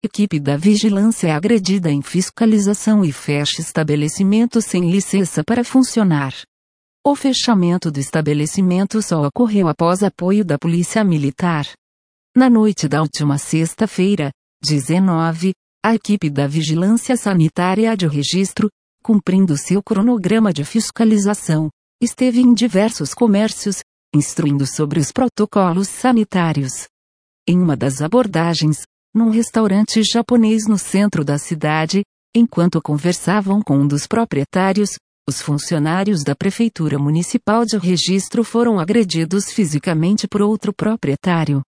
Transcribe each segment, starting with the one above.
Equipe da vigilância é agredida em fiscalização e fecha estabelecimento sem licença para funcionar. O fechamento do estabelecimento só ocorreu após apoio da Polícia Militar. Na noite da última sexta-feira, 19, a equipe da Vigilância Sanitária de Registro, cumprindo seu cronograma de fiscalização, esteve em diversos comércios, instruindo sobre os protocolos sanitários. Em uma das abordagens, num restaurante japonês no centro da cidade, enquanto conversavam com um dos proprietários, os funcionários da Prefeitura Municipal de Registro foram agredidos fisicamente por outro proprietário.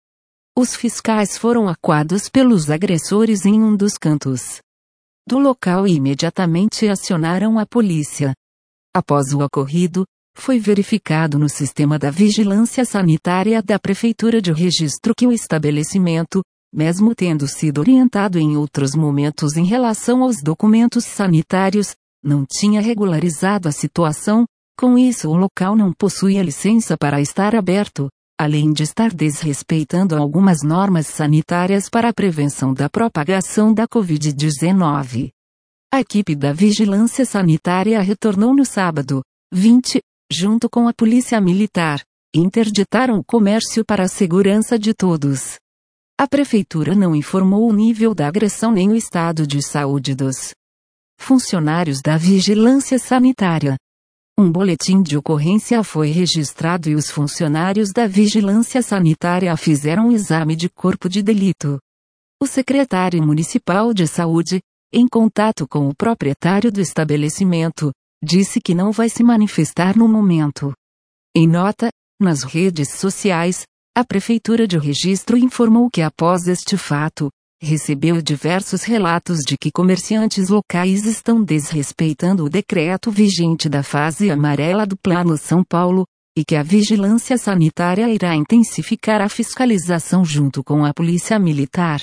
Os fiscais foram aquados pelos agressores em um dos cantos do local e imediatamente acionaram a polícia. Após o ocorrido, foi verificado no sistema da vigilância sanitária da Prefeitura de Registro que o estabelecimento, mesmo tendo sido orientado em outros momentos em relação aos documentos sanitários, não tinha regularizado a situação, com isso o local não possuía licença para estar aberto, além de estar desrespeitando algumas normas sanitárias para a prevenção da propagação da Covid-19. A equipe da Vigilância Sanitária retornou no sábado, 20, junto com a Polícia Militar, interditaram o comércio para a segurança de todos. A prefeitura não informou o nível da agressão nem o estado de saúde dos funcionários da vigilância sanitária. Um boletim de ocorrência foi registrado e os funcionários da vigilância sanitária fizeram um exame de corpo de delito. O secretário municipal de saúde, em contato com o proprietário do estabelecimento, disse que não vai se manifestar no momento. Em nota, nas redes sociais, a Prefeitura de Registro informou que após este fato, recebeu diversos relatos de que comerciantes locais estão desrespeitando o decreto vigente da fase amarela do Plano São Paulo, e que a vigilância sanitária irá intensificar a fiscalização junto com a Polícia Militar.